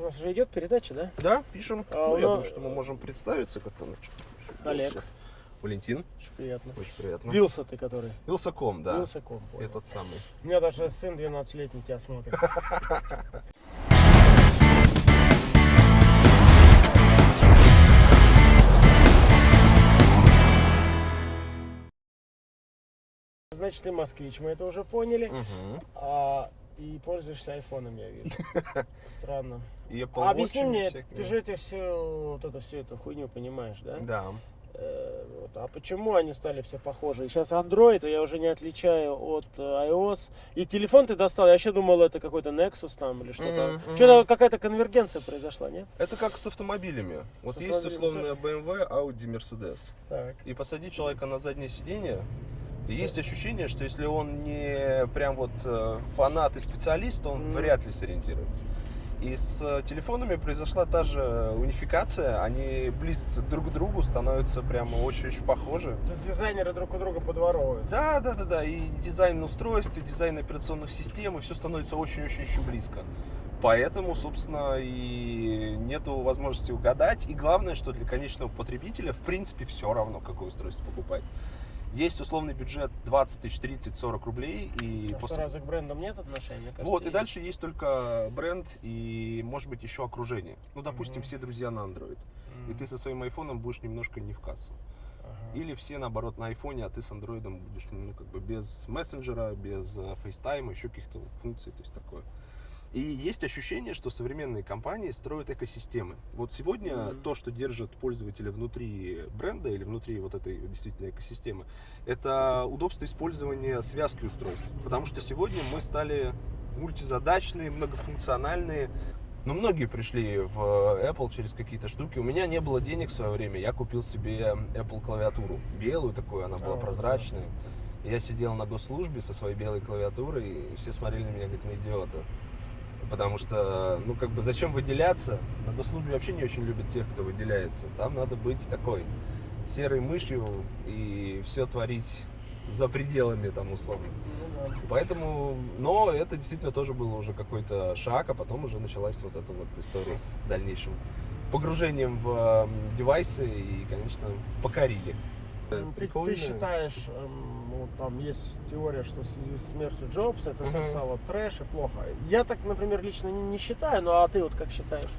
У нас уже идет передача, да? Да, пишем. А ну, я думаю, что мы можем представиться как-то. Олег. Валентин, Очень приятно. очень приятно. Вилса ты который? Вилсаком, да. Вилсаком. Этот самый. У меня даже сын 12-летний тебя смотрит. Значит, ты москвич, мы это уже поняли. Мгм. А, и пользуешься айфоном, я вижу. Странно. И Apple А объясни мне, всякими. ты же эти все, вот это, всю эту хуйню понимаешь, да? Да. Э, вот, а почему они стали все похожи? Сейчас Android, я уже не отличаю от э, iOS. И телефон ты достал, я вообще думал, это какой-то Nexus там или что-то. Мгм. Что-то какая-то конвергенция произошла, нет? Это как с автомобилями. Вот С есть автомобилями условная BMW, Audi, Mercedes. Так. И посадить человека на заднее сиденье, и есть ощущение, что если он не прям вот э, фанат и специалист, он Мгм. вряд ли сориентируется. И с телефонами произошла та же унификация, они близятся друг к другу, становятся прямо очень-очень похожи. То есть дизайнеры друг у друга подворовывают. Да, да, да, да. И дизайн устройств, и дизайн операционных систем, и все становится очень-очень-очень близко. Поэтому, собственно, и нету возможности угадать. И главное, что для конечного потребителя, в принципе, все равно, какое устройство покупать. Есть условный бюджет 20 тысяч, 30, 40 рублей. И А после- разве к брендам нет отношения? Кажется, Вот, и есть. дальше есть только бренд и, может быть, еще окружение. Ну, допустим, Мгм. все друзья на Android. И М, ты со своим айфоном будешь немножко не в кассу. ага. Или все наоборот на айфоне, а ты с андроидом будешь, ну, как бы без мессенджера, без э, фейстайма, еще каких-то функций, то есть такое. И есть ощущение, что современные компании строят экосистемы. Вот сегодня Мгм. то, что держит пользователя внутри бренда или внутри вот этой действительно экосистемы, это удобство использования связки устройств. Потому что сегодня мы стали мультизадачные, многофункциональные, но многие пришли в Apple через какие-то штуки. У меня не было денег в свое время. Я купил себе Apple клавиатуру. Белую такую, она была А, прозрачная. Я сидел на госслужбе со своей белой клавиатурой, и все смотрели на меня как на идиота. Потому что, ну, как бы, зачем выделяться? На госслужбе вообще не очень любят тех, кто выделяется. Там надо быть такой серой мышью и все творить за пределами, там, условно. Поэтому, но это действительно тоже было уже какой-то шаг, а потом уже началась вот эта вот история с дальнейшим погружением в девайсы и, конечно, покорили. Ну, Ты, ты считаешь, эм, ну, там есть теория, что в связи с смертью Джобса это все Мгм. стало трэш и плохо. Я так, например, лично не, не считаю, ну а ты вот как считаешь?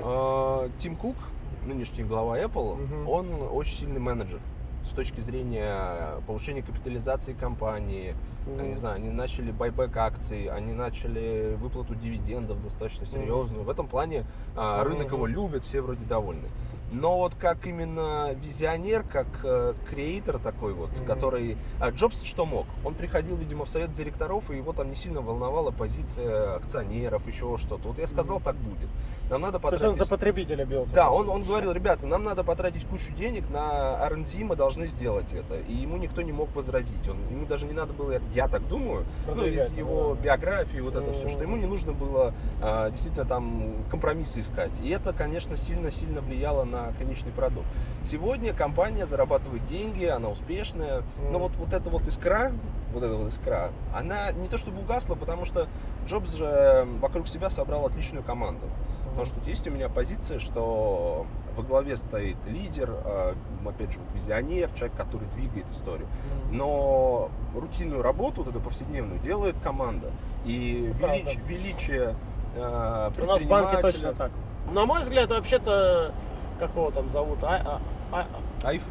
А, Тим Кук, нынешний глава Apple, Мгм. он очень сильный менеджер с точки зрения повышения капитализации компании. Я не знаю, они начали байбек акций, они начали выплату дивидендов достаточно серьезную. В этом плане а, рынок Мгм. его любит, все вроде довольны. Но вот как именно визионер, как э, креатор такой вот, Мгм. который... а, Джобс что мог? Он приходил, видимо, в совет директоров, и его там не сильно волновала позиция акционеров, еще что-то. Вот я сказал, Мгм. так будет. Нам надо То есть потратить... он за потребителя бился. Да, он, он говорил, ребята, нам надо потратить кучу денег на R&D, мы должны сделать это. И ему никто не мог возразить. Он, ему даже не надо было, я так думаю, ну, Продвигать, из ну, его да. биографии, вот это все, Мгм. что ему не нужно было а, действительно там компромиссы искать. И это, конечно, сильно-сильно влияло на конечный продукт. Сегодня компания зарабатывает деньги, она успешная, но вот, вот эта вот искра, вот эта вот искра, она не то чтобы угасла, потому что Джобс же вокруг себя собрал отличную команду. Потому что есть у меня позиция, что во главе стоит лидер, э, опять же, визионер, человек, который двигает историю. Но рутинную работу, вот эту повседневную, делает команда. И велич- величие э, У нас в банке точно так. На мой взгляд, вообще-то, как его там зовут, А- а- а- Айф.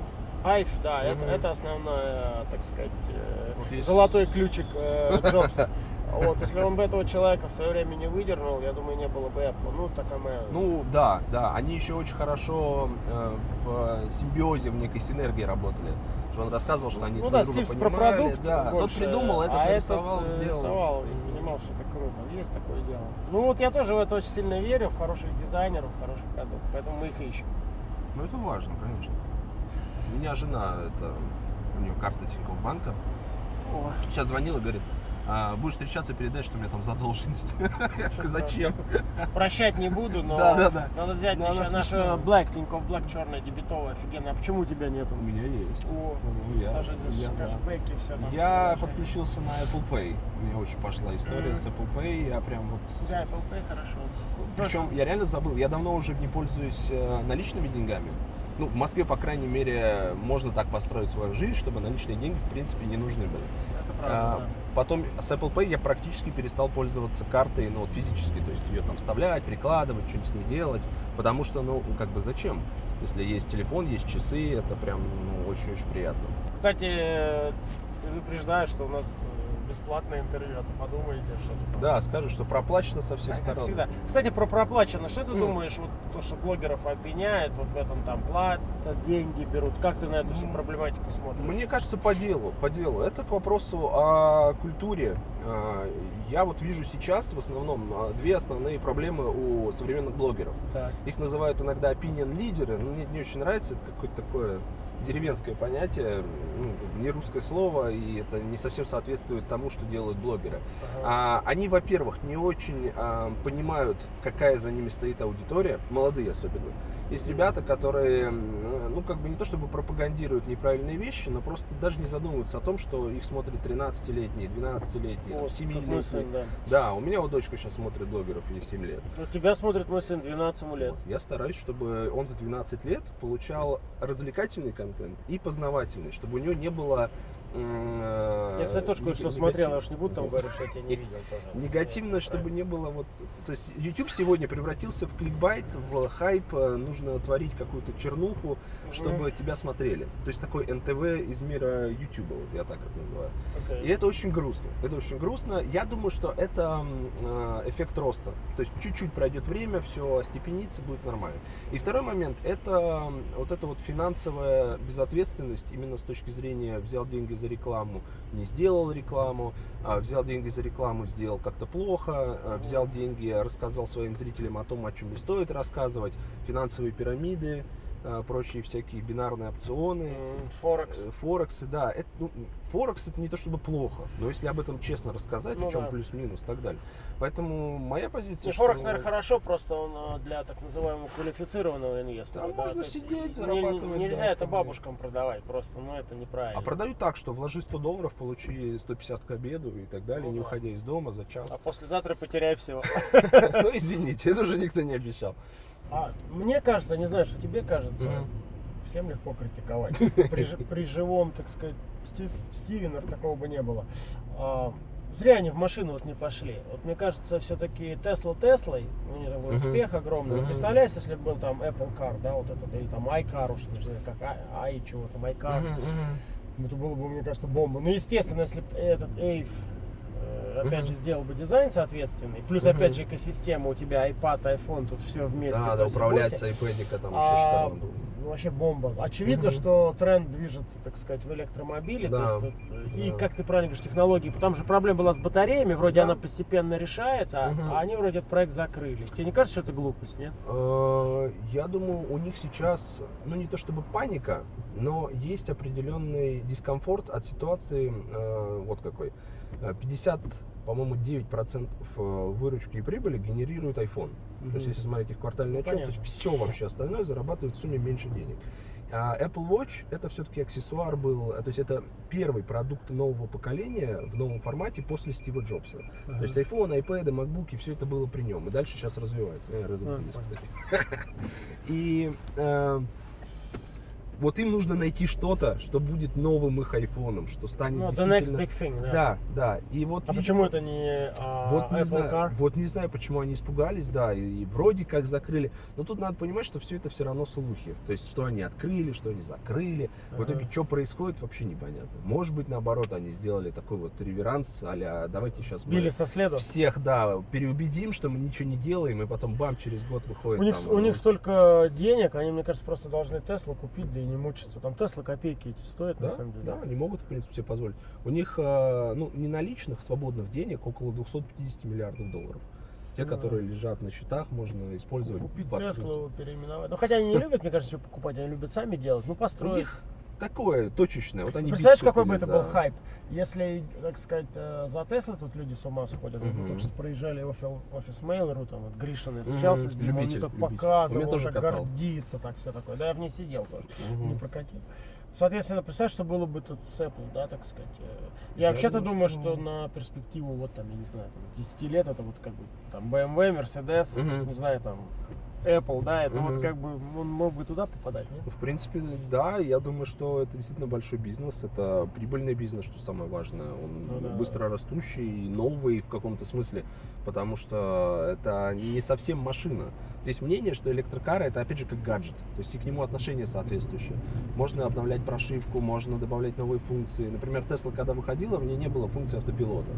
Айф, да, это, Мгм. это основная, так сказать, э, Вот есть- золотой ключик э, Джобса. Вот, если он бы этого человека в свое время не выдернул, я думаю, не было бы Apple. Ну, такая моя... Ну да, да, они еще очень хорошо э, в симбиозе, в некой синергии работали. Что он рассказывал, что они ну друг да, друга Стив про продукт да. Тот больше, придумал, этот а нарисовал, этот, сделал. рисовал понимал, что это круто. Есть такое дело. Ну вот я тоже в это очень сильно верю, в хороших дизайнеров, в хороший продукт. Поэтому мы их ищем. Ну это важно, конечно. У меня жена, это у нее карта Тинькофф банка. Сейчас звонила, говорит, А, будешь встречаться, передай, что у меня там задолженность. Я Зачем? Прощать не буду, но Да, да, да. надо взять Но еще нашу. Black, Тинькофф Black черная, дебетовая, офигенная. А почему у тебя нету? У меня есть. О, Ну, я- даже я, да. кэшбэки, все там. Я подключился на Apple Pay. Мне очень пошла история Мгм. с Apple Pay. Я прям вот Да, Apple Pay хорошо. Причем я реально забыл, я давно уже не пользуюсь э, наличными деньгами. Ну, в Москве, по крайней мере, можно так построить свою жизнь, чтобы наличные деньги, в принципе, не нужны были. Это А, правда, Потом с Apple Pay я практически перестал пользоваться картой, ну, вот физически, то есть ее там вставлять, прикладывать, что-нибудь с ней делать, потому что, ну, как бы зачем? Если есть телефон, есть часы, это прям ну, очень-очень приятно. Кстати, предупреждаю, что у нас бесплатное интервью, а то подумаете, что то там. Да, скажешь, что проплачено со всех А, сторон. всегда. Кстати, про проплачено. Что ты М. думаешь, вот то, что блогеров обвиняют, вот в этом там платят, деньги берут. Как ты на эту всю проблематику смотришь? Мне кажется, по делу, по делу. Это к вопросу о культуре. А, Я вот вижу сейчас в основном а, две основные проблемы у современных блогеров. Так. Их называют иногда opinion лидеры, но мне не очень нравится, это какое-то такое деревенское понятие, ну, не русское слово, и это не совсем соответствует тому, что делают блогеры. Ага. А, они, во-первых, не очень а, понимают, какая за ними стоит аудитория, молодые особенно. Есть ребята, которые, ну, как бы не то чтобы пропагандируют неправильные вещи, но просто даже не задумываются о том, что их смотрят 13-летние, 12-летние, Вот, как мой 7-летние. сын, да. Да, у меня вот дочка сейчас смотрит блогеров, ей 7 лет. Вот тебя смотрит мой сын 12 ему лет. Вот. Я стараюсь, чтобы он в 12 лет получал развлекательный контент и познавательный, чтобы у него не было... э, Я, кстати, тоже нег- кое-что смотрел, уж не буду там говорить, что я тебя не видел тоже. Негативно, чтобы не было вот... То есть YouTube сегодня превратился в кликбайт, в хайп, э, нужно творить какую-то чернуху, чтобы тебя смотрели. То есть такой НТВ из мира YouTube, вот я так это называю. И это очень грустно. Это очень грустно. Я думаю, что это э, эффект роста. То есть чуть-чуть пройдет время, все остепенится, будет нормально. И второй момент это вот эта вот финансовая безответственность именно с точки зрения взял деньги за рекламу, не сделал рекламу, а, взял деньги за рекламу, сделал как-то плохо, а, взял деньги, рассказал своим зрителям о том, о чем не стоит рассказывать, финансовые пирамиды, прочие всякие бинарные опционы. Форекс. Э, Форексы, да. Это, ну, Форекс это не то чтобы плохо, но если об этом честно рассказать, Ну в чем да. плюс-минус и так далее. Поэтому моя позиция, Не, что... Форекс, наверное, хорошо, просто он э, для так называемого квалифицированного инвестора. Там можно то есть сидеть, зарабатывать, Нельзя да, это бабушкам продавать просто, ну это неправильно. А продаю так, что вложи 100 долларов, получи 150 к обеду и так далее, Ну не да. уходя из дома за час. А послезавтра потеряй все. Ну, извините, это уже никто не обещал. А, мне кажется, не знаю, что тебе кажется, Мгм. всем легко критиковать. При, при живом, так сказать, Сти- Стивена такого бы не было. А, зря они в машину вот не пошли. Вот мне кажется, все-таки Тесла Теслой, у них такой Мгм. успех огромный. Мгм. Представляешь, если бы был там Apple Car, да, вот этот, или там iCar, уж не знаю, как i, i чего там, iCar. Это было бы, мне кажется, бомба. Ну, естественно, если бы этот Эйв, опять Мгм. же, сделал бы дизайн соответственный, плюс, опять же, экосистема, у тебя iPad, iPhone, тут все вместе. Да, то да, есть управлять восемь. с iPad там А, ну, вообще бомба. Очевидно, Мгм. что тренд движется, так сказать, в электромобиле. то Да, есть тут, э, И, да. как ты правильно говоришь, технологии. Там же проблема была с батареями, вроде Да. она постепенно решается, а- Мгм. а они вроде этот проект закрыли. Тебе не кажется, что это глупость, нет? Э, Я думаю, у них сейчас, ну не то чтобы паника, но есть определенный дискомфорт от ситуации, э, вот какой. Э, 50, по-моему, 9% э, выручки и прибыли генерирует iPhone. То есть, если смотреть их квартальный Ну, отчет, то понятно. есть все вообще остальное зарабатывает в сумме меньше денег. А Apple Watch это все-таки аксессуар был, э, то есть это первый продукт нового поколения в новом формате после Стива Джобса. Ага. То есть iPhone, iPad, MacBook, все это было при нем. И дальше сейчас развивается. Э, разобрались, А, кстати. И э, вот им нужно найти что-то, что будет новым их айфоном, что станет Ну, the next действительно... big thing, да. Да, да. И вот, А видимо, почему это не а, вот не, Apple знаю, Car? вот не знаю, почему они испугались, да, и, вроде как закрыли. Но тут надо понимать, что все это все равно слухи. То есть, что они открыли, что они закрыли. В Ага. итоге, что происходит, вообще непонятно. Может быть, наоборот, они сделали такой вот реверанс, а давайте сейчас Сбили со следа. всех, да, переубедим, что мы ничего не делаем, и потом бам, через год выходит У них, там, у них столько денег, они, мне кажется, просто должны Теслу купить, да и не мучиться. Там Тесла копейки эти стоят, Да, на самом деле. да, они могут, в принципе, себе позволить. У них, э, ну, не наличных, свободных денег около 250 миллиардов долларов. Те, Ну, которые лежат на счетах, можно использовать Купить. Теслу, переименовать. Ну, хотя они не любят, мне кажется, что покупать, они любят сами делать. Ну, У построить. них такое точечное. Вот они Представляешь, какой бы это был хайп, если, так сказать, э, за Теслой тут люди с ума сходят. Мгм. Мы только что проезжали офис, офис Мейлеру, там вот Гришин встречался Мгм. с ним, он мне так показывал, тоже так катал. гордится, так все такое. Да, я в ней сидел тоже, не прокатил. Соответственно, представь, что было бы тут с Apple, да, так сказать. э. Я, Я вообще-то думаю, что- что... на перспективу, вот там, я не знаю, там, 10 лет, это вот как бы там BMW, Mercedes, Мгм. не знаю, там, Apple, да, это Мгм. вот как бы он мог бы туда попадать, нет? В принципе, да, я думаю, что это действительно большой бизнес, это прибыльный бизнес, что самое важное. Он Ну да. быстро растущий, новый в каком-то смысле, потому что это не совсем машина. Есть мнение, что электрокары это опять же как гаджет, то есть и к нему отношение соответствующее. Можно обновлять прошивку, можно добавлять новые функции. Например, Tesla, когда выходила, в ней не было функции автопилота.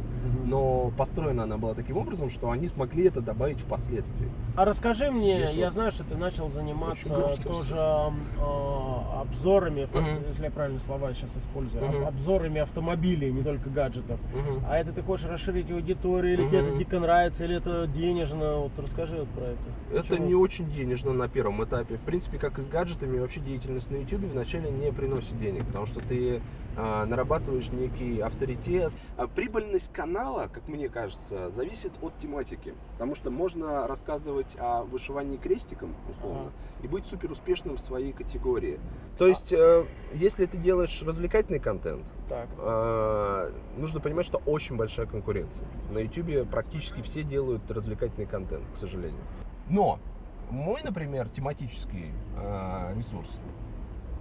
Но построена она была таким образом, что они смогли это добавить впоследствии. А расскажи мне, я знаю, что ты начал заниматься тоже э, обзорами, Мгм. если я правильно слова сейчас использую, об- обзорами автомобилей, не только гаджетов. Мгм. А это ты хочешь расширить аудиторию, или тебе Мгм. это дико нравится, или это денежно? Вот расскажи вот про это. Это Почему? не очень денежно на первом этапе. В принципе, как и с гаджетами, вообще деятельность на YouTube вначале не приносит денег, потому что ты нарабатываешь некий авторитет. А прибыльность канала, как мне кажется, зависит от тематики, потому что можно рассказывать о вышивании крестиком, условно, и быть супер успешным в своей категории. То есть, э, если ты делаешь развлекательный контент, Так. а, нужно понимать, что очень большая конкуренция. На YouTube практически все делают развлекательный контент, к сожалению. Но мой, например, тематический а, ресурс,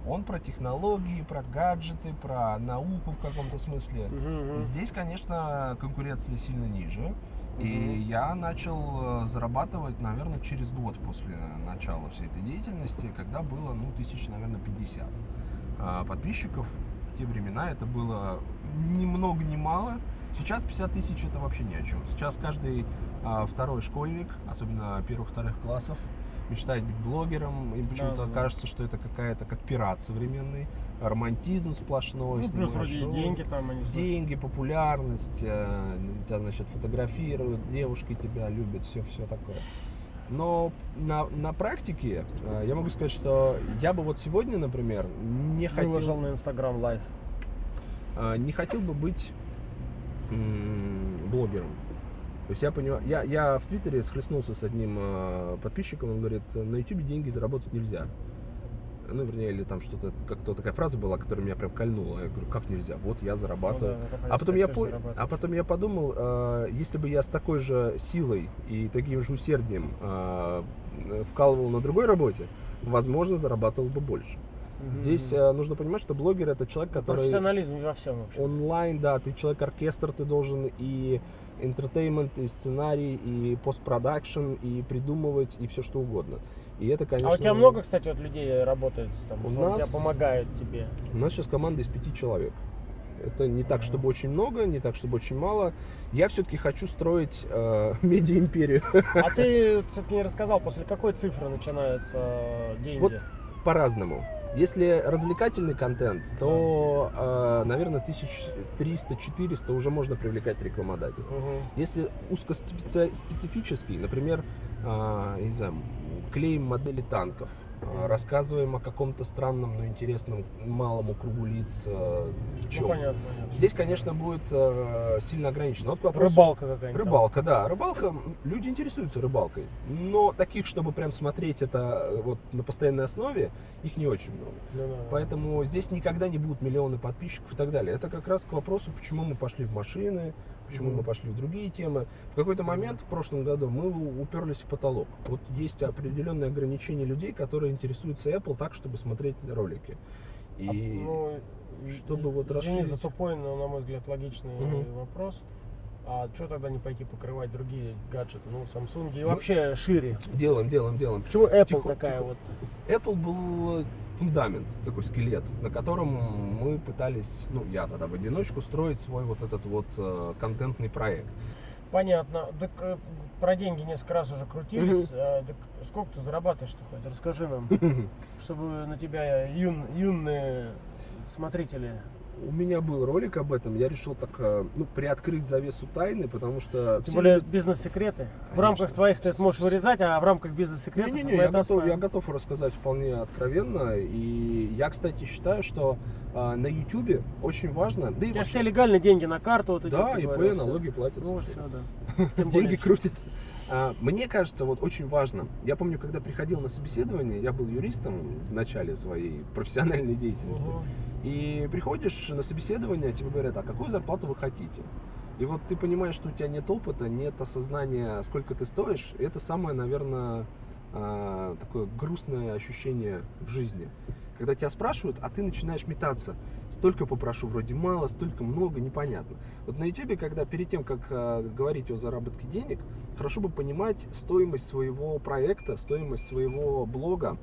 он про технологии, про гаджеты, про науку в каком-то смысле. Мгм. Здесь, конечно, конкуренция сильно ниже. И Мгм. я начал э, зарабатывать, наверное, через год после начала всей этой деятельности, когда было, ну, тысяч, наверное, 50 а, подписчиков. В те времена это было ни много ни мало. Сейчас 50 тысяч это вообще ни о чем. Сейчас каждый а, второй школьник, особенно первых-вторых классов, мечтает быть блогером. Им почему-то Да, да. кажется, что это какая-то как пират современный, романтизм сплошной. Ну, плюс вроде и ролики. деньги там, они. Деньги, популярность, э, тебя, значит, фотографируют, девушки тебя любят, все, все такое. Но на, на практике э, я могу сказать, что я бы вот сегодня, например, не Выложил хотел, на Инстаграм live. э, не хотел бы быть блогером. То есть я понимаю, я, я в Твиттере схлестнулся с одним э, подписчиком, он говорит, на Ютубе деньги заработать нельзя. Ну, вернее, или там что-то, как-то такая фраза была, которая меня прям кольнула. Я говорю, как нельзя? Вот я зарабатываю. Ну да, А потом, я по- а потом я подумал, э, если бы я с такой же силой и таким же усердием э, вкалывал на другой работе, возможно, зарабатывал бы больше. Здесь э, нужно понимать, что блогер это человек, который Профессионализм во всем вообще. онлайн, да, ты человек-оркестр, ты должен и entertainment, и сценарий, и постпродакшн, и придумывать, и все что угодно. И это, конечно... А у тебя много, кстати, вот людей работает, там, У нас- тебя помогают тебе. У нас сейчас команда из пяти человек. Это не так, чтобы очень много, не так, чтобы очень мало. Я все-таки хочу строить э, медиа-империю. А ты все-таки не рассказал, после какой цифры начинаются деньги? Вот по-разному. Если развлекательный контент, то, э, наверное, 1300-400 уже можно привлекать рекламодателя. Мгм. Если узкоспецифический, например, я не знаю, клеим модели танков, рассказываем о каком-то странном, но интересном малому кругу лиц а, Ну, понятно. понятно. Здесь, конечно, будет э, сильно ограничено. Вот к вопросу- Рыбалка какая-нибудь. там. Рыбалка, да. Рыбалка, люди интересуются рыбалкой. Но таких, чтобы прям смотреть это э, вот на постоянной основе, их не очень много. Ну, да. Поэтому здесь никогда не будут миллионы подписчиков и так далее. Это как раз к вопросу, почему мы пошли в машины, почему мы пошли в другие темы. В какой-то момент в прошлом году мы уперлись в потолок. Вот есть определенные ограничения людей, которые интересуются Apple так, чтобы смотреть ролики. И А, ну, чтобы вот Извини расширить- за тупой, но, на мой взгляд, логичный Мгм. вопрос. А что тогда не пойти покрывать другие гаджеты? Ну, Samsung и Ну, вообще шире. делаем, делаем, делаем. Почему Apple тихо, такая тихо. вот? Apple был фундамент, такой скелет, на котором мы пытались, ну, я тогда в одиночку, строить свой вот этот вот э, контентный проект. Понятно. Так э, про деньги несколько раз уже крутились. А, так сколько ты зарабатываешь-то хоть? Расскажи нам, чтобы на тебя юн- юные смотрители У меня был ролик об этом, я решил так, э, ну, приоткрыть завесу тайны, потому что... Тем более любят- бизнес-секреты. В рамках твоих ты это можешь вырезать, а в рамках бизнес-секретов Не-не-не, я готов, я готов рассказать вполне откровенно. И я, кстати, считаю, что а, на YouTube очень важно... Да У тебя вообще- все легальные деньги на карту. Вот идет, Да, ИП, говорил, всё. налоги платятся. Ну все, да. Деньги крутятся. А, Мне кажется, вот очень важно. Я помню, когда приходил на собеседование, я был юристом в начале своей профессиональной деятельности. Мгм. И приходишь на собеседование, тебе говорят, а какую зарплату вы хотите? И вот ты понимаешь, что у тебя нет опыта, нет осознания, сколько ты стоишь. И это самое, наверное, а, такое грустное ощущение в жизни. Когда тебя спрашивают, а ты начинаешь метаться. Столько попрошу, вроде мало, столько много, непонятно. Вот на YouTube, когда перед тем, как а, говорить о заработке денег, хорошо бы понимать стоимость своего проекта, стоимость своего блога,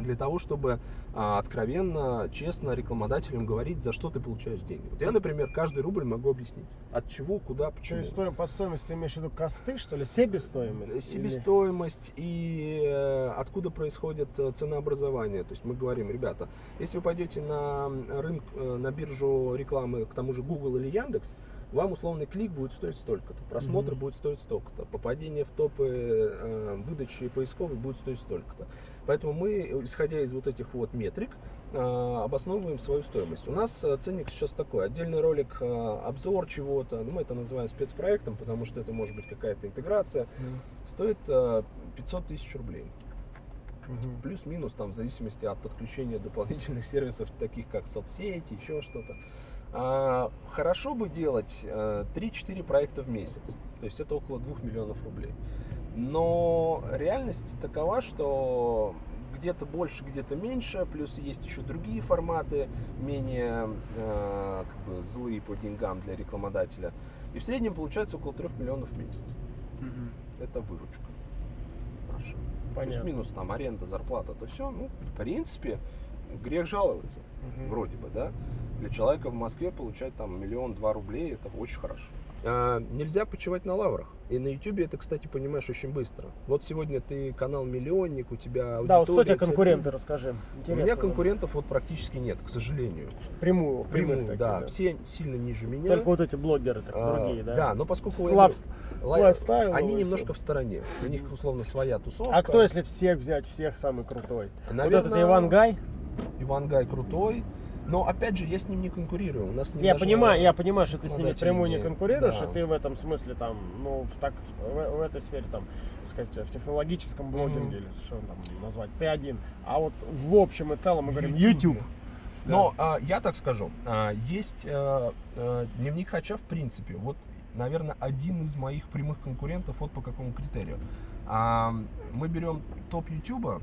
Для того, чтобы а, откровенно, честно рекламодателям говорить, за что ты получаешь деньги. Вот я, например, каждый рубль могу объяснить. От чего, куда, То почему. есть стоим- под стоимость ты имеешь в виду косты, что ли? Себестоимость? Э, Или- Себестоимость и э, откуда происходит э, ценообразование. То есть мы говорим, ребята, если вы пойдете на рынок, э, на биржу рекламы, к тому же Google или Яндекс, вам условный клик будет стоить столько-то, просмотр Мгм. будет стоить столько-то, попадение в топы э, выдачи поисковой будет стоить столько-то. Поэтому мы, исходя из вот этих вот метрик, э, обосновываем свою стоимость. У нас э, ценник сейчас такой. Отдельный ролик, э, обзор чего-то, ну, мы это называем спецпроектом, потому что это может быть какая-то интеграция, Мгм. стоит э, 500 тысяч рублей. Мгм. Плюс-минус там в зависимости от подключения дополнительных сервисов, таких как соцсети, еще что-то. А, хорошо бы делать э, 3-4 проекта в месяц. То есть это около 2 миллионов рублей. Но реальность такова, что где-то больше, где-то меньше, плюс есть еще другие форматы, менее э, как бы злые по деньгам для рекламодателя. И в среднем получается около 3 миллионов в месяц. Мгм. Это выручка наша. Понятно. Плюс-минус там аренда, зарплата, то все, ну, в принципе, грех жаловаться, Мгм. вроде бы, да. Для человека в Москве получать там миллион-два рублей, это очень хорошо. А, нельзя почивать на лаврах. И на Ютубе это, кстати, понимаешь очень быстро. Вот сегодня ты канал миллионник, у тебя Да, вот кто тебе у конкуренты, расскажи. У Интересно. меня конкурентов вот практически нет, к сожалению. Прямую, в Прямую, прямых да, таких, все сильно ниже меня. Только вот эти блогеры так, А, другие, да? Да, но поскольку Лав- они- лай- lifestyle, они немножко в стороне. У них условно своя тусовка. А кто, если всех взять, всех самый крутой? Вот Наверное, этот Иван Гай? Иван Гай крутой. Но опять же, я с ним не конкурирую. У нас ним Я даже понимаю, я понимаю, что ты с ними рекламодатели прямую не не- конкурируешь, да. и ты в этом смысле там, ну, в, так, в, в этой сфере там, так сказать, в технологическом блогинге Мгм. или что там назвать, ты один. А вот в общем и целом мы говорим Ютубе. YouTube. Но а, я так скажу, а, есть а, а, дневник Хача в принципе. Вот, наверное, один из моих прямых конкурентов. Вот по какому критерию. А, мы берем топ Ютуба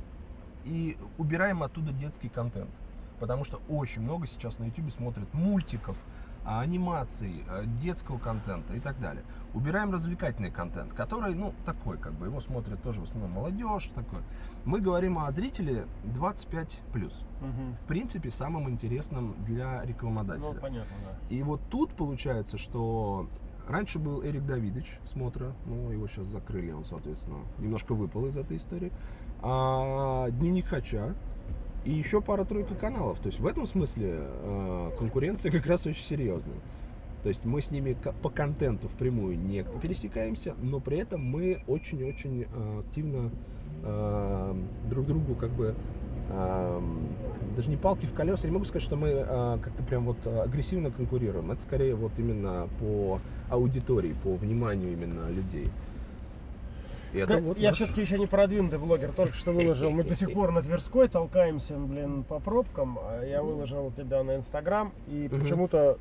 и убираем оттуда детский контент. Потому что очень много сейчас на Ютубе смотрят мультиков, а, анимаций, а, детского контента и так далее. Убираем развлекательный контент, который, ну, такой, как бы, его смотрят тоже в основном молодежь, такой. Мы говорим о зрителе 25 плюс Мгм. в принципе, самым интересным для рекламодателя. Ну, понятно, да. И вот тут получается, что раньше был Эрик Давидович смотра, ну, его сейчас закрыли, он, соответственно, немножко выпал из этой истории. А, Дневник Хача и еще пара-тройка каналов. То есть в этом смысле э, конкуренция как раз очень серьезная. То есть мы с ними по контенту впрямую не пересекаемся, но при этом мы очень-очень э, активно э, друг другу как бы эм, даже не палки в колеса. Я не могу сказать, что мы э, как-то прям вот э, агрессивно конкурируем. Это скорее вот именно по аудитории, по вниманию именно людей. И это вот я наш- все-таки еще не продвинутый блогер, только что выложил. Мы до сих пор на Тверской толкаемся, блин, по пробкам. А Я выложил тебя на Инстаграм, и Мгм. почему-то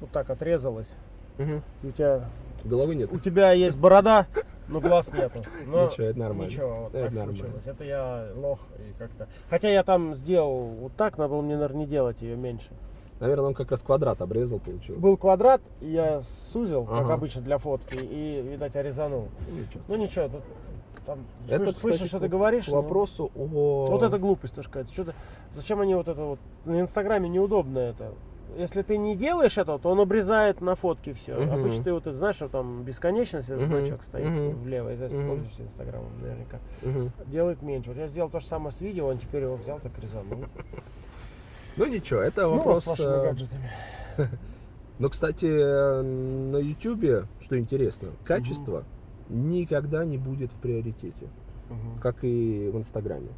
вот так отрезалось. И У тебя, Головы нет. у тебя есть борода, но глаз нету. Но Ничего, это нормально. Ничего, вот Это так нормально. случилось. Это я лох и как-то. Хотя я там сделал вот так, надо было мне, наверное, не делать ее меньше. Наверное, он как раз квадрат обрезал, получилось. Был квадрат, я сузил, как Ага. обычно для фотки, и, видать, я резанул. Ну, ничего. Ну ничего, тут, там, Это, слышь- кстати, слышишь, что ты говоришь? К но- вопросу о... Вот это глупость тоже какая-то. Что-то, зачем они вот это вот... На Инстаграме неудобно это. Если ты не делаешь это, то он обрезает на фотке все. Мгм. Обычно ты вот это знаешь, что там бесконечность, этот Мгм. значок стоит Мгм. влево, если Мгм. пользуешься Инстаграмом наверняка. Мгм. Делает меньше. Вот я сделал то же самое с видео, он теперь его взял, так резанул. Ну ничего, это Ну, вопрос... с вашими э, гаджетами. Но, кстати, на YouTube, что интересно, качество никогда не будет в приоритете, Мгм. как и в Инстаграме.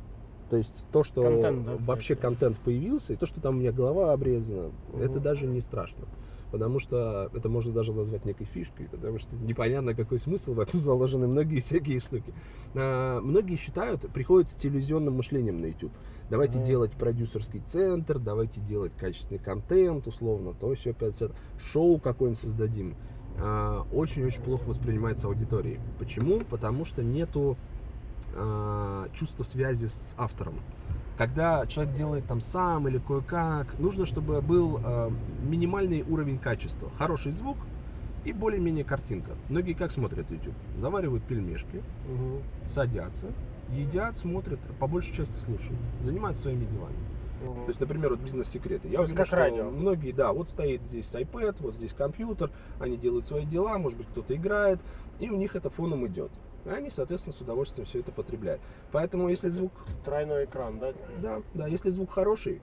То есть то, что Контент, да, вообще появился. контент появился, и то, что там у меня голова обрезана, Мгм. это даже не страшно. Потому что это можно даже назвать некой фишкой, потому что непонятно, какой смысл в этом заложены многие всякие штуки. А, многие считают, приходят с телевизионным мышлением на YouTube. Давайте Мгм. делать продюсерский центр, давайте делать качественный контент, условно, то все 50. Шоу какое-нибудь создадим. А, Очень-очень плохо воспринимается аудиторией. Почему? Потому что нету а, чувства связи с автором. Когда человек делает там сам или кое-как, нужно, чтобы был а, минимальный уровень качества. Хороший звук и более-менее картинка. Многие как смотрят YouTube? Заваривают пельмешки, Мгм. садятся, едят, смотрят, по большей части слушают, занимаются своими делами. Мгм. То есть, например, вот бизнес-секреты. Я уверен, как что радио. Многие, да, вот стоит здесь iPad, вот здесь компьютер, они делают свои дела, может быть, кто-то играет, и у них это фоном идет. И они, соответственно, с удовольствием все это потребляют. Поэтому, если звук, Тройной экран, да? да, да, если звук хороший,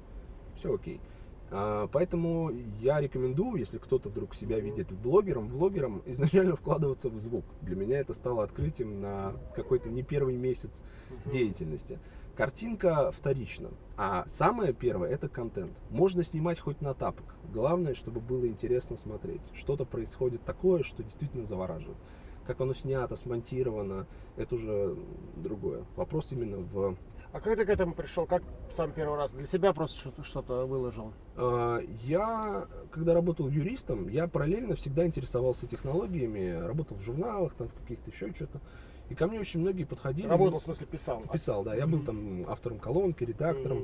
все окей. А, Поэтому я рекомендую, если кто-то вдруг себя видит блогером, влогером, изначально вкладываться в звук. Для меня это стало открытием на какой-то не первый месяц деятельности. Картинка вторична, а самое первое это контент. Можно снимать хоть на тапок. Главное, чтобы было интересно смотреть. Что-то происходит такое, что действительно завораживает. Как оно снято, смонтировано, это уже другое. Вопрос именно в... А как ты к этому пришел? Как сам первый раз? Для себя просто что- что-то выложил? А, Я, когда работал юристом, я параллельно всегда интересовался технологиями, работал в журналах, там в каких-то еще что-то. И ко мне очень многие подходили. Работал, в смысле, писал? Писал, да. Я был там автором колонки, редактором.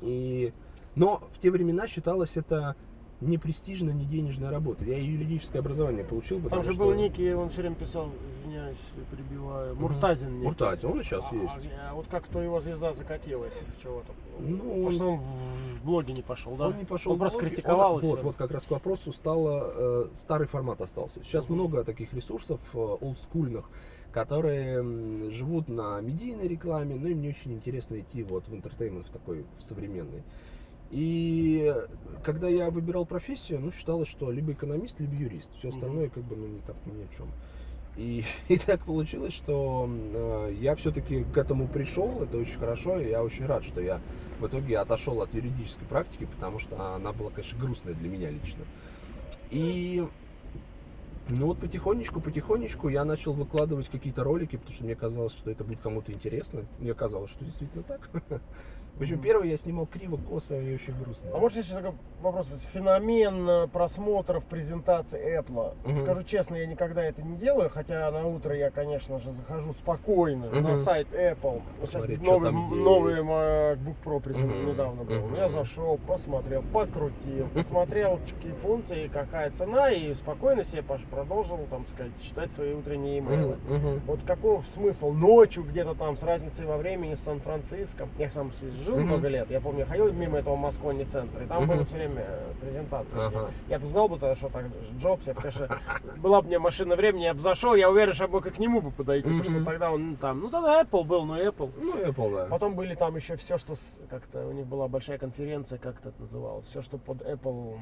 И... Но в те времена считалось это не престижная, не денежная работа. Я юридическое образование получил, Там же что... был некий, он все время писал, извиняюсь, перебиваю, Муртазин некий. Муртазин, он и сейчас А- есть. А, вот как-то его звезда закатилась, чего-то. Ну, он- он в блоге не пошел, да? Он не пошел. Он просто критиковал он- вот, вот как раз к вопросу стало э, старый формат остался. Сейчас Мгм. много таких ресурсов э, олдскульных, которые живут на медийной рекламе, но им не очень интересно идти вот в интертеймент в такой в современный. И когда я выбирал профессию, ну считалось, что либо экономист, либо юрист. Все остальное как бы ну не так ни о чем. И, и так получилось, что э, я все-таки к этому пришел, это очень хорошо, и я очень рад, что я в итоге отошел от юридической практики, потому что она была, конечно, грустная для меня лично. И ну вот потихонечку, потихонечку я начал выкладывать какие-то ролики, потому что мне казалось, что это будет кому-то интересно. Мне казалось, что действительно так. Мгм. первый я снимал криво, косо и очень грустно. А может еще такой вопрос? Феномен э, просмотров презентации Apple. Мгм. Скажу честно, я никогда это не делаю, хотя на утро я, конечно же, захожу спокойно на Мгм. сайт Apple. Сейчас Посмотреть, что новый, новый MacBook Pro презент- Мгм. недавно был. Мгм. Я зашел, посмотрел, покрутил, посмотрел, какие функции, какая цена, и спокойно себе пош- продолжил, там сказать, читать свои утренние имейлы. Мгм. Вот каков смысл ночью где-то там с разницей во времени с Сан-Франциско? Я там жил Мгм. много лет. Я помню, ходил мимо этого Москони центра, и там Мгм. было все время э, презентация. Ага. Я бы знал бы тогда, что так Джобс, я, конечно, была бы мне машина времени, я бы зашел, я уверен, что я бы к нему бы подойти, потому что тогда он там, ну тогда Apple был, но Apple. Ну, Apple, да. Потом были там еще все, что как-то у них была большая конференция, как это называлось, все, что под Apple. м,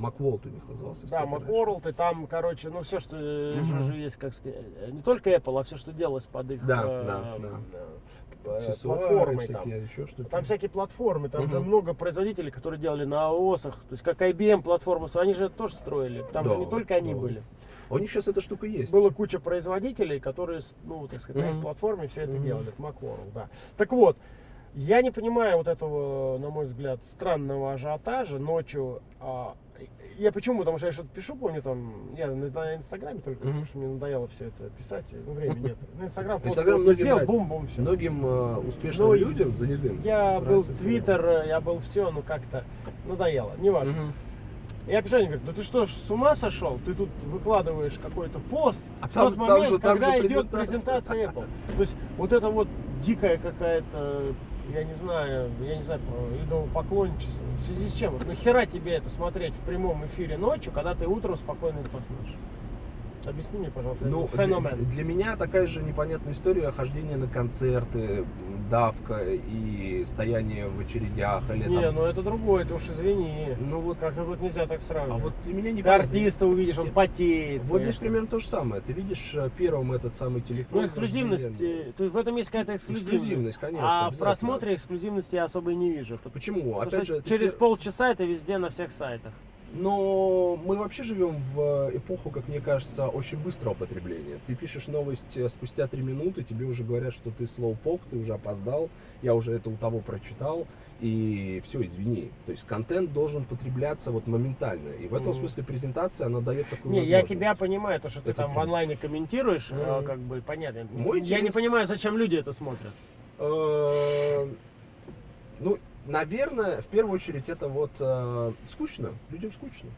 Macworld у них назывался. Да. Macworld, и там, короче, ну все, что Мгм. же- есть, как сказать, э, не только Apple, а все, что делалось под их Да, э, да, да. Э, Аксессуары платформой там. еще что-то. Там всякие платформы, там же Мгм. много производителей, которые делали на АОСах, то есть как IBM платформы, они же тоже строили, там Да, же не только они да. были. А У них сейчас эта штука есть. Была куча производителей, которые, ну, так сказать, на их Мгм. платформе все это Мгм. делали, Macworld, да. Так вот, я не понимаю вот этого, на мой взгляд, странного ажиотажа ночью. а, я почему? Потому что я что-то пишу, помню, там, я на, на Инстаграме только, потому что мне надоело все это писать, ну, времени нет. На Инстаграм Инстаграм многим сделал, нравится. бум-бум, все. Многим э, успешным Ну, людям занятым. Я был нравится Твиттер, я был все, ну как-то надоело, неважно. Мгм. Я пишу, они говорят, да ты что ж, с ума сошел? Ты тут выкладываешь какой-то пост А в там- тот там момент, же- там когда же идет презентация. презентация Apple. То есть вот это вот дикая какая-то, я не знаю, я не знаю, идолопоклонничество. В связи с чем? Вот нахера тебе это смотреть в прямом эфире ночью, когда ты утром спокойно это посмотришь? Объясни мне, пожалуйста, Ну, феномен. Для, для меня такая же непонятная история хождения на концерты, давка и стояние в очередях или Не, там. ну это другое, ты уж извини. Ну вот, Как-то тут нельзя так а сравнивать. вот ты меня не Ты артиста увидишь, он потеет. Вот здесь конечно. примерно то же самое. Ты видишь э, первым этот самый телефон. Ну, эксклюзивность, э, есть в этом есть какая-то эксклюзивность. Эксклюзивность, конечно. а в просмотре эксклюзивности я особо и не вижу. Потому Почему? что Опять же, ты через пер- полчаса это везде на всех сайтах. Но мы вообще живем в эпоху, как мне кажется, очень быстрого потребления. Ты пишешь новость э, спустя три минуты, тебе уже говорят, что ты слоупок, ты уже опоздал, я уже это у того прочитал, и все, извини. То есть контент должен потребляться вот моментально. И в этом смысле презентация, она дает такую Не, я тебя понимаю, то, что ты Это там в прям- онлайне комментируешь, Мгм. как бы понятно. Мой я не интерес- понимаю, зачем люди это смотрят. Э, Ну, наверное, в первую очередь это вот э, скучно. Людям скучно.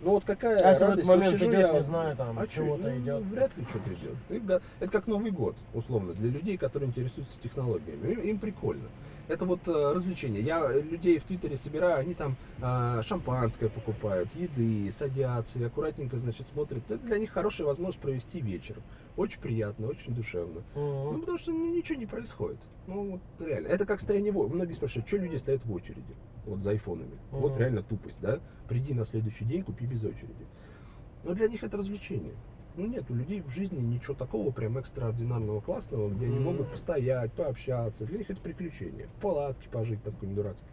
Ну вот какая А если в этот радость, вот момент сижу идет, я- не знаю, там, А чего-то ну, идет. Вряд ли что-то идет. Ты Это как Новый год, условно, для людей, которые интересуются технологиями. Им, им прикольно. Это вот э, развлечение. Я людей в Твиттере собираю, они там э, шампанское покупают, еды, садятся и аккуратненько, значит, смотрят. Это для них хорошая возможность провести вечер. Очень приятно, очень душевно. Ну, Мгм. потому что ну, ничего не происходит. Ну, вот реально. Это как стояние в очереди. Многие спрашивают, что люди стоят в очереди? Вот за айфонами. Вот Мгм. реально тупость, да? Приди на следующий день, купи без очереди. Но для них это развлечение. Ну нет, у людей в жизни ничего такого прям экстраординарного, классного, где они Мгм. могут постоять, пообщаться. Для них это приключение. В палатке пожить там какой-нибудь дурацкой.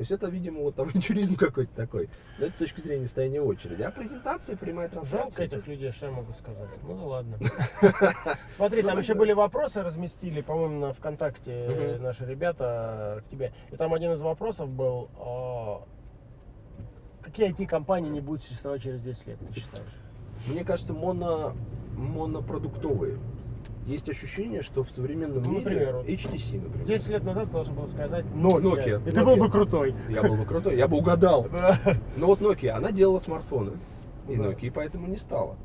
То есть это, видимо, вот авантюризм какой-то такой. Но это с точки зрения стояния в очереди. А презентация, прямая Жалко трансляция. этих людей, что я могу сказать. Ну ладно. Смотри, там еще были вопросы, разместили, по-моему, на ВКонтакте э, наши ребята к тебе. И там один из вопросов был, а, какие IT-компании не будут существовать через 10 лет, ты считаешь? Мне кажется, моно, монопродуктовые. Есть ощущение, что в современном Ну, мире например. HTC, например. 10 лет назад должен был сказать Nokia. Nokia, И ты был бы крутой. Я был бы крутой, я бы угадал. Но вот Nokia, она делала смартфоны. И. Nokia поэтому не стала.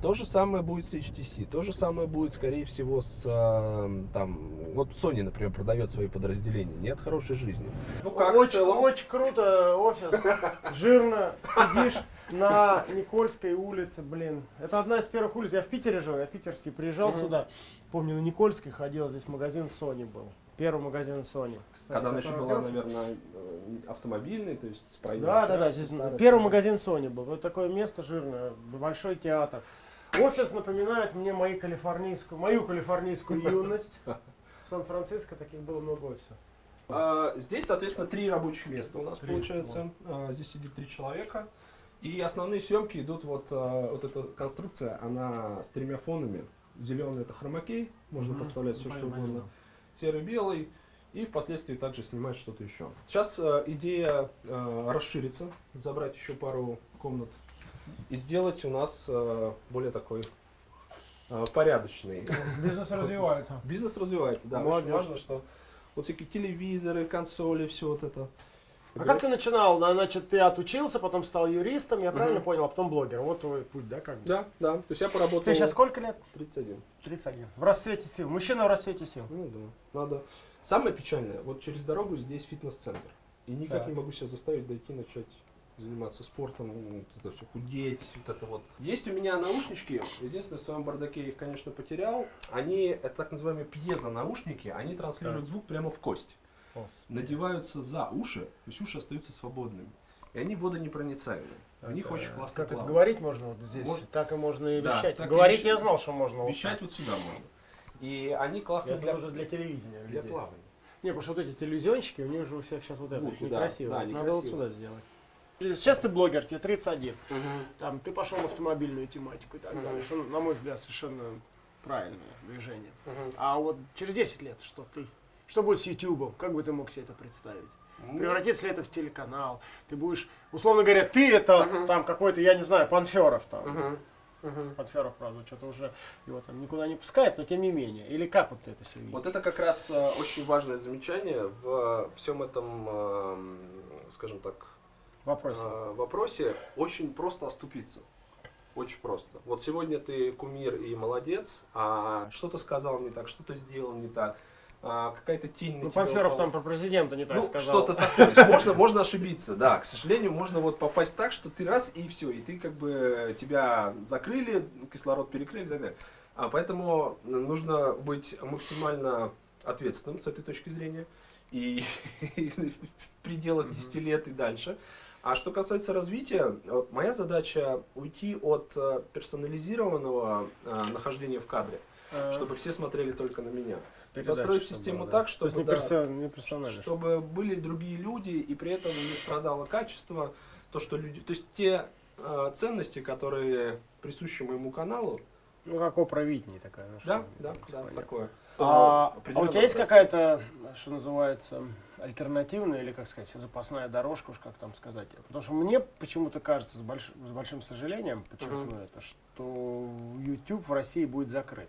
То же самое будет с HTC. То же самое будет, скорее всего, с э, там. Вот Sony, например, продает свои подразделения. Нет хорошей жизни. Ну как в очень, целом? очень круто офис. Жирно сидишь на Никольской улице, блин. Это одна из первых улиц. Я в Питере жил, я питерский. Приезжал Мгм. сюда. Помню, на Никольской ходил, здесь магазин Sony был. Первый магазин Sony. кстати, Когда она еще была, открылся. наверное, э, автомобильной, то есть с проездом Да, да, да. Здесь первый магазин Sony был. Вот такое место жирное, большой театр. Офис напоминает мне мою калифорнийскую, мою калифорнийскую юность. В Сан-Франциско таких было много офисов. А, Здесь, соответственно, три рабочих места у нас Три, получается. А, Здесь сидит три человека. И основные съемки идут вот, а, вот эта конструкция, она с тремя фонами. Зеленый это хромакей, можно Мгм. подставлять все что угодно. Серый, белый. И впоследствии также снимать что-то еще. Сейчас а, идея а, расшириться, забрать еще пару комнат и сделать у нас а, более такой а, порядочный Бизнес развивается. Бизнес развивается, да. Очень Молодец. важно, что вот всякие телевизоры, консоли, все вот это. А как ты начинал? Значит, ты отучился, потом стал юристом, я правильно понял, а потом блогером. Вот твой путь, да, как бы? Да, да. То есть я поработал Ты сейчас сколько лет? 31. 31. В расцвете сил. Мужчина в расцвете сил. Ну да, надо. Самое печальное, вот через дорогу здесь фитнес-центр. И никак не могу себя заставить дойти, начать заниматься спортом, вот это все худеть, вот это вот. Есть у меня наушнички, единственное, в своем бардаке я их, конечно, потерял. Они, это так называемые пьезо-наушники, они транслируют звук прямо в кость. надеваются за уши, то есть уши остаются свободными. И они водонепроницаемые. В них Это очень классно Как это плавать. говорить можно вот здесь? Можно. Так и можно и Да, вещать. и Говорить вещать. я знал, что можно. вот Вещать так. вот сюда можно. И они классные Это для, уже для телевидения. для людей. плавания. Не, потому что вот эти телевизионщики, у них же у всех сейчас вот это Вухи, очень да, некрасиво. да, Надо некрасиво. вот сюда сделать. Сейчас ты блогер, тебе 31. Там, ты пошел в автомобильную тематику и так Мгм. далее. Что, на мой взгляд, совершенно правильное движение. А вот через 10 лет что ты? Что будет с YouTube? Как бы ты мог себе это представить? Ну, Превратится ли это в телеканал? Ты будешь, условно говоря, ты это Мгм. там какой-то, я не знаю, Панферов там. Мгм. Мгм. Панферов, правда, что-то уже его там никуда не пускает, но тем не менее. Или как вот ты это себе видишь? Вот это как раз э, очень важное замечание в всем этом, э, скажем так, Вопрос. э, вопросе. Очень просто оступиться. Очень просто. Вот сегодня ты кумир и молодец, а что-то сказал не так, что-то сделал не так. а, какая-то тень Ну, Панферов там про президента не так ну, сказал. что-то такое. Можно, можно ошибиться, да. К сожалению, можно вот попасть так, что ты раз и все, и ты как бы тебя закрыли, кислород перекрыли и так далее. А поэтому нужно быть максимально ответственным с этой точки зрения и, в пределах 10 лет и дальше. А что касается развития, вот моя задача уйти от э, персонализированного э, нахождения в кадре, А, чтобы все смотрели только на меня. передача, построить чтобы систему была, так, То чтобы, не, да, персо- не чтобы были другие люди, и при этом не страдало качество, то, что люди... То есть те э, ценности, которые присущи моему каналу, Ну, как Опра Витни такая. ну, да, да, да, понятно. такое. А, а у Определенно тебя есть какая-то, что называется, альтернативная или, как сказать, запасная дорожка, уж как там сказать? Потому что мне почему-то кажется, с, больш- с большим сожалением, подчеркну это, что YouTube в России будет закрыт.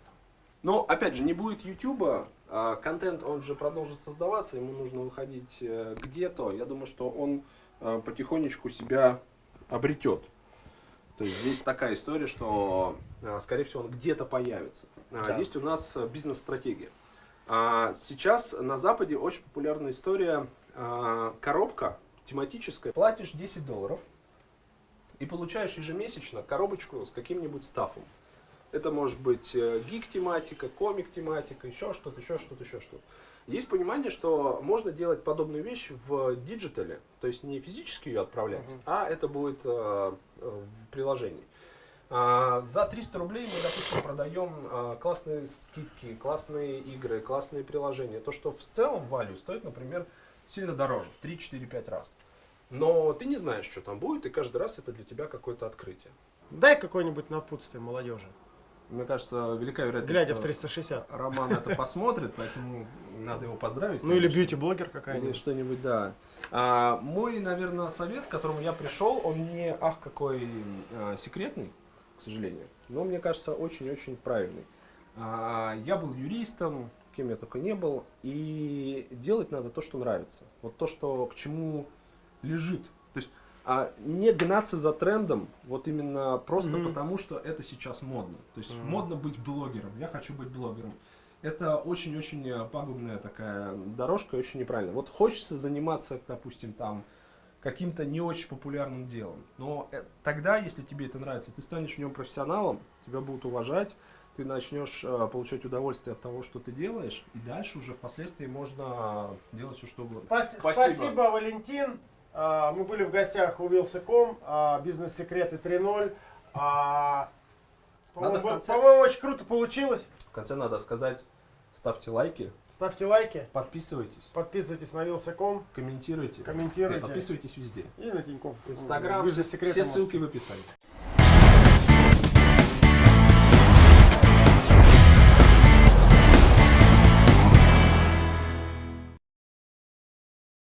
Но, опять же, не будет Ютуба, а контент, он же продолжит создаваться, ему нужно выходить э, где-то. Я думаю, что он э, потихонечку себя обретет. То есть здесь такая история, что, э, скорее всего, он где-то появится. А, Да. Есть у нас э, бизнес-стратегия. А, Сейчас на Западе очень популярная история а, коробка тематическая. Платишь 10 долларов и получаешь ежемесячно коробочку с каким-нибудь стафом. Это может быть э, гик-тематика, комик-тематика, еще что-то, еще что-то, еще что-то. Есть понимание, что можно делать подобную вещь в диджитале, то есть не физически ее отправлять, Мгм. а это будет э, э, в приложении. А, За 300 рублей мы, допустим, продаем а, классные скидки, классные игры, классные приложения. То, что в целом value стоит, например, сильно дороже, в 3-4-5 раз. Но ты не знаешь, что там будет, и каждый раз это для тебя какое-то открытие. Дай какое-нибудь напутствие молодежи, Мне кажется, велика вероятность, глядя в что 360. Роман это посмотрит, поэтому надо его поздравить. Ну или бьюти-блогер Или какая-нибудь. что-нибудь, да. А, мой, наверное, совет, к которому я пришел, он не ах какой а, секретный, к сожалению, но мне кажется очень-очень правильный. А, я был юристом, кем я только не был, и делать надо то, что нравится. Вот то, что к чему лежит. То есть а, не гнаться за трендом, вот именно просто Мгм. потому, что это сейчас модно. То есть Мгм. модно быть блогером, я хочу быть блогером. Это очень-очень пагубная такая дорожка, очень неправильно. Вот хочется заниматься, допустим, там каким-то не очень популярным делом. Но э, тогда, если тебе это нравится, ты станешь в нем профессионалом, тебя будут уважать, ты начнешь э, получать удовольствие от того, что ты делаешь, и дальше уже впоследствии можно делать все, что угодно. Спас- Спасибо. Спасибо, Валентин. А, Мы были в гостях у Вилсаком, а, бизнес-секреты 3.0. А, Надо в По-моему, конце- по-моему, очень круто получилось. В конце надо сказать, ставьте лайки, Ставьте лайки, подписывайтесь, подписывайтесь на Вилсаком, комментируйте, комментируйте. Нет, подписывайтесь везде. И на Тинькофф. Инстаграм, все можете. ссылки в описании.